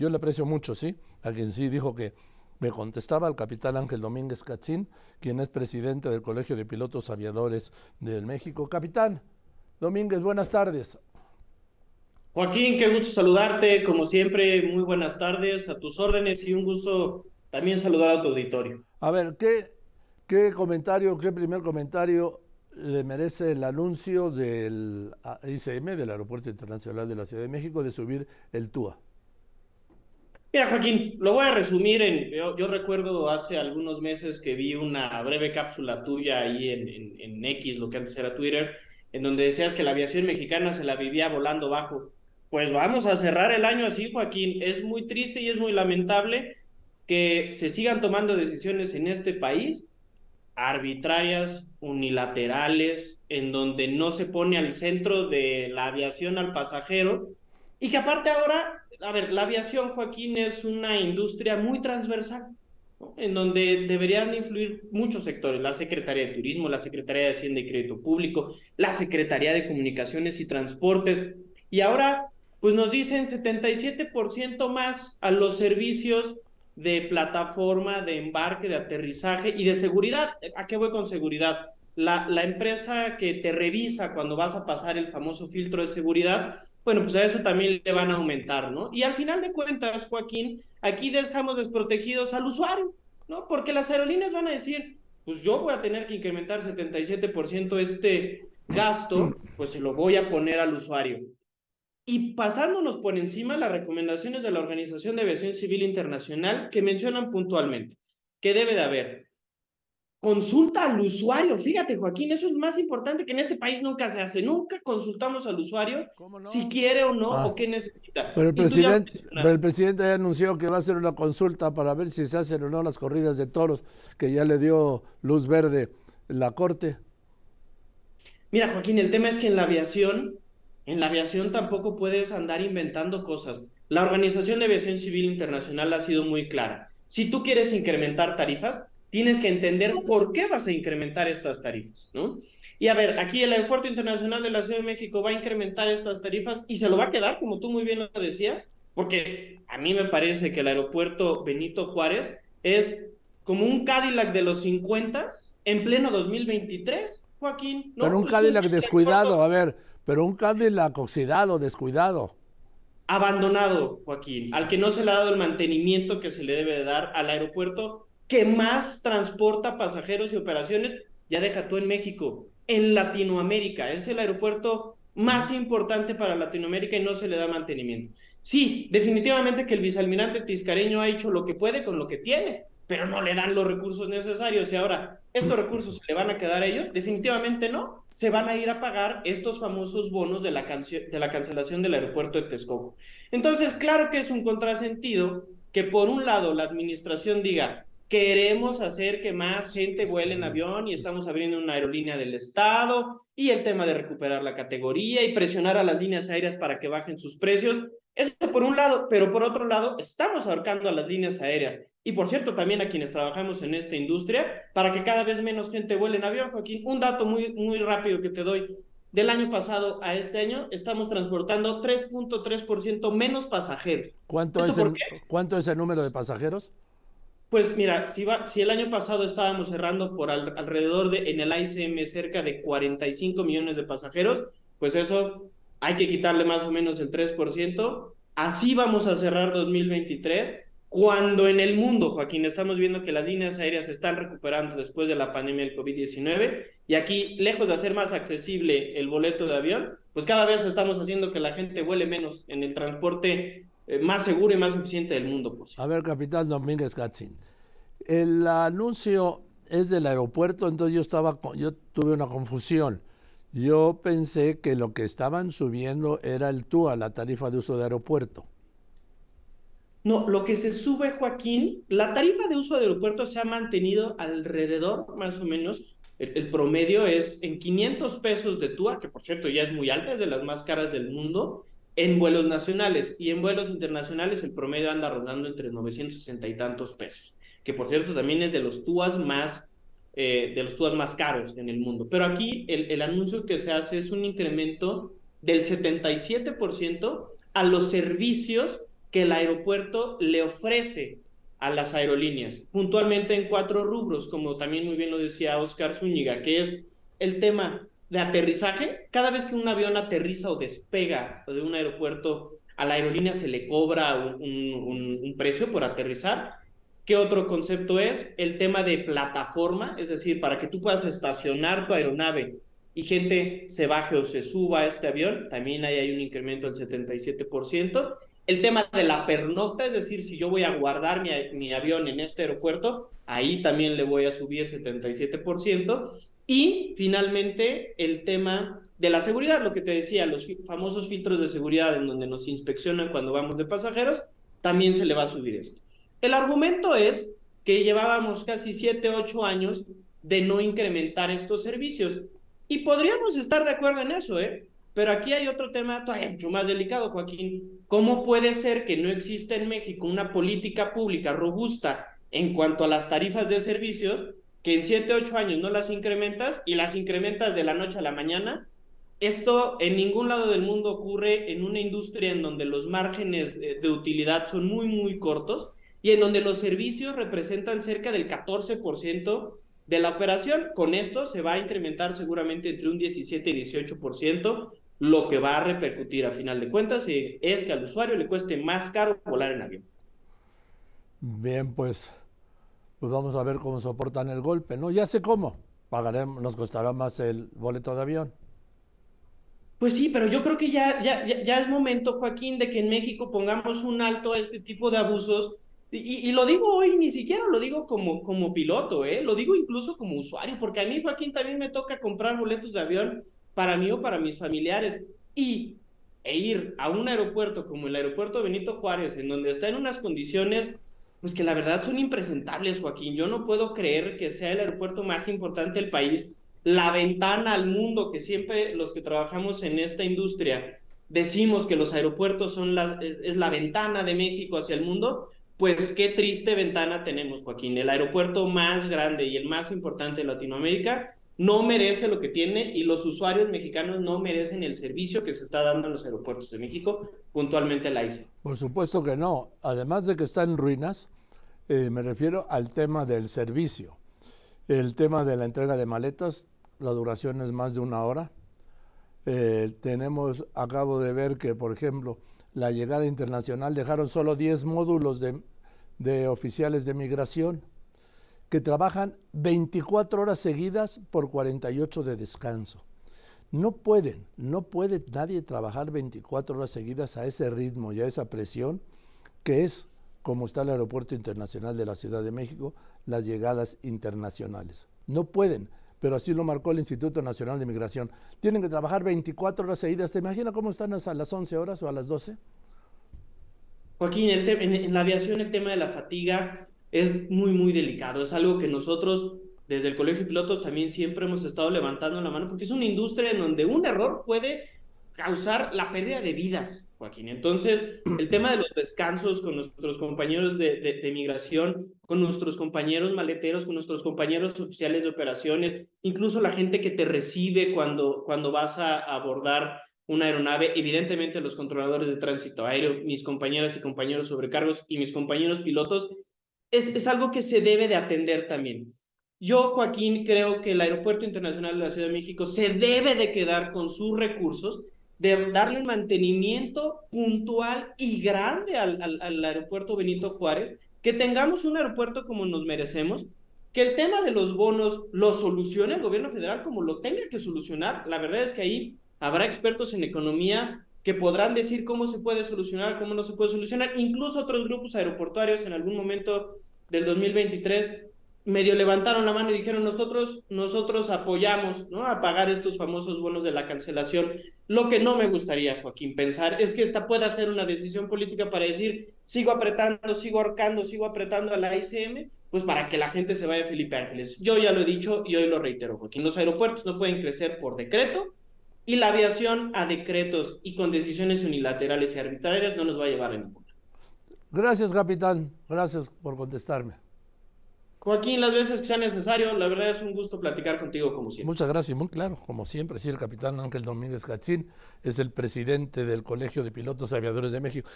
yo le aprecio mucho, ¿sí? A quien sí dijo que me contestaba el capitán Ángel Domínguez Cachín, quien es presidente del Colegio de Pilotos Aviadores del México. Capitán Domínguez, buenas tardes. Joaquín, qué gusto saludarte, como siempre, muy buenas tardes, a tus órdenes y un gusto también saludar a tu auditorio. A ver, ¿qué, qué comentario, qué primer comentario le merece el anuncio del ICM, del Aeropuerto Internacional de la Ciudad de México, de subir el TUA? Mira, Joaquín, lo voy a resumir en. Yo, recuerdo hace algunos meses que vi una breve cápsula tuya ahí en, en, X, lo que antes era Twitter, en donde decías que la aviación mexicana se la vivía volando bajo. Pues vamos a cerrar el año así, Joaquín. Es muy triste y es muy lamentable que se sigan tomando decisiones en este país arbitrarias, unilaterales, en donde no se pone al centro de la aviación al pasajero y que aparte ahora, a ver, la aviación, Joaquín, es una industria muy transversal, en donde deberían influir muchos sectores, la Secretaría de Turismo, la Secretaría de Hacienda y Crédito Público, la Secretaría de Comunicaciones y Transportes, y ahora, pues nos dicen 77% más a los servicios de plataforma, de embarque, de aterrizaje y de seguridad. ¿A qué voy con seguridad? La, la empresa que te revisa cuando vas a pasar el famoso filtro de seguridad, bueno, pues a eso también le van a aumentar, ¿no? Y al final de cuentas, Joaquín, aquí dejamos desprotegidos al usuario, ¿no? Porque las aerolíneas van a decir, pues yo voy a tener que incrementar 77% este gasto, pues se lo voy a poner al usuario. Y pasándonos por encima las recomendaciones de la Organización de Aviación Civil Internacional que mencionan puntualmente que debe de haber consulta al usuario. Fíjate, Joaquín, eso es más importante que en este país nunca se hace. Nunca consultamos al usuario si quiere o no ah. o qué necesita. Pero el, presidente, pero el presidente ya anunció que va a hacer una consulta para ver si se hacen o no las corridas de toros, que ya le dio luz verde la Corte. Mira, Joaquín, el tema es que en la aviación, en la aviación tampoco puedes andar inventando cosas. La Organización de Aviación Civil Internacional ha sido muy clara. Si tú quieres incrementar tarifas, tienes que entender por qué vas a incrementar estas tarifas, ¿no? Y a ver, aquí el Aeropuerto Internacional de la Ciudad de México va a incrementar estas tarifas y se lo va a quedar, como tú muy bien lo decías, porque a mí me parece que el aeropuerto Benito Juárez es como un Cadillac de los 50 en pleno 2023, Joaquín. ¿no? Pero un Cadillac descuidado, a ver, pero un Cadillac oxidado, descuidado. Abandonado, Joaquín, al que no se le ha dado el mantenimiento que se le debe dar al aeropuerto que más transporta pasajeros y operaciones, ya deja tú en México, en Latinoamérica. Es el aeropuerto más importante para Latinoamérica y no se le da mantenimiento. Sí, definitivamente que el vicealmirante Tiscareño ha hecho lo que puede con lo que tiene, pero no le dan los recursos necesarios. Y ahora, ¿estos recursos se le van a quedar a ellos? Definitivamente no. Se van a ir a pagar estos famosos bonos de la, de la cancelación del aeropuerto de Texcoco. Entonces, claro que es un contrasentido que por un lado la administración diga, queremos hacer que más gente vuele en avión y estamos abriendo una aerolínea del Estado y el tema de recuperar la categoría y presionar a las líneas aéreas para que bajen sus precios. Eso por un lado, pero por otro lado, estamos ahorcando a las líneas aéreas y por cierto también a quienes trabajamos en esta industria para que cada vez menos gente vuele en avión. Joaquín, un dato muy, muy rápido que te doy. Del año pasado a este año estamos transportando 3.3% menos pasajeros. ¿Cuánto es, el, ¿Cuánto es el número de pasajeros? Pues mira, si, va, si el año pasado estábamos cerrando por alrededor de, en el ICM, cerca de 45 millones de pasajeros, pues eso hay que quitarle más o menos el 3%. Así vamos a cerrar 2023, cuando en el mundo, Joaquín, estamos viendo que las líneas aéreas se están recuperando después de la pandemia del COVID-19 y aquí, lejos de hacer más accesible el boleto de avión, pues cada vez estamos haciendo que la gente vuele menos en el transporte más seguro y más eficiente del mundo. A ver, capitán Domínguez Gatzin, el anuncio es del aeropuerto, entonces yo estaba, yo tuve una confusión. Yo pensé que lo que estaban subiendo era el TUA, la tarifa de uso de aeropuerto. No, lo que se sube, Joaquín, la tarifa de uso de aeropuerto se ha mantenido alrededor, más o menos, el, el, promedio es en 500 pesos de TUA, que por cierto ya es muy alta, es de las más caras del mundo, en vuelos nacionales y en vuelos internacionales el promedio anda rondando entre 960 y tantos pesos, que por cierto también es de los TUAS más, eh, de los TUAS más caros en el mundo. Pero aquí el, el anuncio que se hace es un incremento del 77% a los servicios que el aeropuerto le ofrece a las aerolíneas, puntualmente en cuatro rubros, como también muy bien lo decía Oscar Zúñiga, que es el tema de aterrizaje. Cada vez que un avión aterriza o despega de un aeropuerto, a la aerolínea se le cobra un, precio por aterrizar. ¿Qué otro concepto es? El tema de plataforma, es decir, para que tú puedas estacionar tu aeronave y gente se baje o se suba a este avión, también ahí hay un incremento del 77%. El tema de la pernocta, es decir, si yo voy a guardar mi, mi avión en este aeropuerto, ahí también le voy a subir 77%. Y finalmente el tema de la seguridad, lo que te decía, los famosos filtros de seguridad en donde nos inspeccionan cuando vamos de pasajeros, también se le va a subir esto. El argumento es que llevábamos casi 7, 8 años de no incrementar estos servicios. Y podríamos estar de acuerdo en eso, ¿eh? Pero aquí hay otro tema todavía mucho más delicado, Joaquín. ¿Cómo puede ser que no exista en México una política pública robusta en cuanto a las tarifas de servicios que en 7, 8 años no las incrementas y las incrementas de la noche a la mañana. Esto en ningún lado del mundo ocurre en una industria en donde los márgenes de utilidad son muy, muy cortos y en donde los servicios representan cerca del 14% de la operación. Con esto se va a incrementar seguramente entre un 17 y 18%, lo que va a repercutir a final de cuentas es que al usuario le cueste más caro volar en avión. Bien, pues pues vamos a ver cómo soportan el golpe, ¿no? Ya sé cómo, pagaremos, nos costará más el boleto de avión. Pues sí, pero yo creo que ya, ya, ya, es momento, Joaquín, de que en México pongamos un alto a este tipo de abusos. Y, lo digo hoy, ni siquiera lo digo como, como piloto, ¿eh? lo digo incluso como usuario, porque a mí, Joaquín, también me toca comprar boletos de avión para mí o para mis familiares. Y e ir a un aeropuerto como el aeropuerto Benito Juárez, en donde está en unas condiciones pues que la verdad son impresentables, Joaquín. Yo no puedo creer que sea el aeropuerto más importante del país, la ventana al mundo, que siempre los que trabajamos en esta industria decimos que los aeropuertos son la, es, la ventana de México hacia el mundo, pues qué triste ventana tenemos, Joaquín. El aeropuerto más grande y el más importante de Latinoamérica no merece lo que tiene y los usuarios mexicanos no merecen el servicio que se está dando en los aeropuertos de México, puntualmente la ICE. Por supuesto que no. Además de que está en ruinas, eh, me refiero al tema del servicio. El tema de la entrega de maletas, la duración es más de una hora. Eh, tenemos, acabo de ver que, por ejemplo, la llegada internacional dejaron solo 10 módulos de oficiales de migración que trabajan 24 horas seguidas por 48 de descanso. No pueden, no puede nadie trabajar 24 horas seguidas a ese ritmo y a esa presión que es como está el Aeropuerto Internacional de la Ciudad de México, las llegadas internacionales. No pueden, pero así lo marcó el Instituto Nacional de Migración. Tienen que trabajar 24 horas seguidas. ¿Te imaginas cómo están a las 11 horas o a las 12? Joaquín, en la aviación el tema de la fatiga es muy, muy delicado. Es algo que nosotros desde el Colegio de Pilotos también siempre hemos estado levantando la mano porque es una industria en donde un error puede causar la pérdida de vidas, Joaquín. Entonces, el tema de los descansos con nuestros compañeros de, de, migración, con nuestros compañeros maleteros, con nuestros compañeros oficiales de operaciones, incluso la gente que te recibe cuando, cuando vas a abordar una aeronave, evidentemente los controladores de tránsito aéreo, mis compañeras y compañeros sobrecargos y mis compañeros pilotos, es, algo que se debe de atender también. Yo, Joaquín, creo que el Aeropuerto Internacional de la Ciudad de México se debe de quedar con sus recursos, de darle un mantenimiento puntual y grande al, al, aeropuerto Benito Juárez, que tengamos un aeropuerto como nos merecemos, que el tema de los bonos lo solucione el gobierno federal como lo tenga que solucionar. La verdad es que ahí habrá expertos en economía que podrán decir cómo se puede solucionar, cómo no se puede solucionar. Incluso otros grupos aeroportuarios en algún momento del 2023 medio levantaron la mano y dijeron nosotros nosotros apoyamos ¿no? a pagar estos famosos bonos de la cancelación. Lo que no me gustaría, Joaquín, pensar es que esta pueda ser una decisión política para decir sigo apretando, sigo ahorcando, sigo apretando a la ICM, pues para que la gente se vaya a Felipe Ángeles. Yo ya lo he dicho y hoy lo reitero, Joaquín, los aeropuertos no pueden crecer por decreto y la aviación a decretos y con decisiones unilaterales y arbitrarias no nos va a llevar a ninguna. Gracias, capitán. Gracias por contestarme. Joaquín, las veces que sea necesario, la verdad es un gusto platicar contigo como siempre. Muchas gracias, muy claro, como siempre. Sí, el capitán Ángel Domínguez Cachín es el presidente del Colegio de Pilotos Aviadores de México.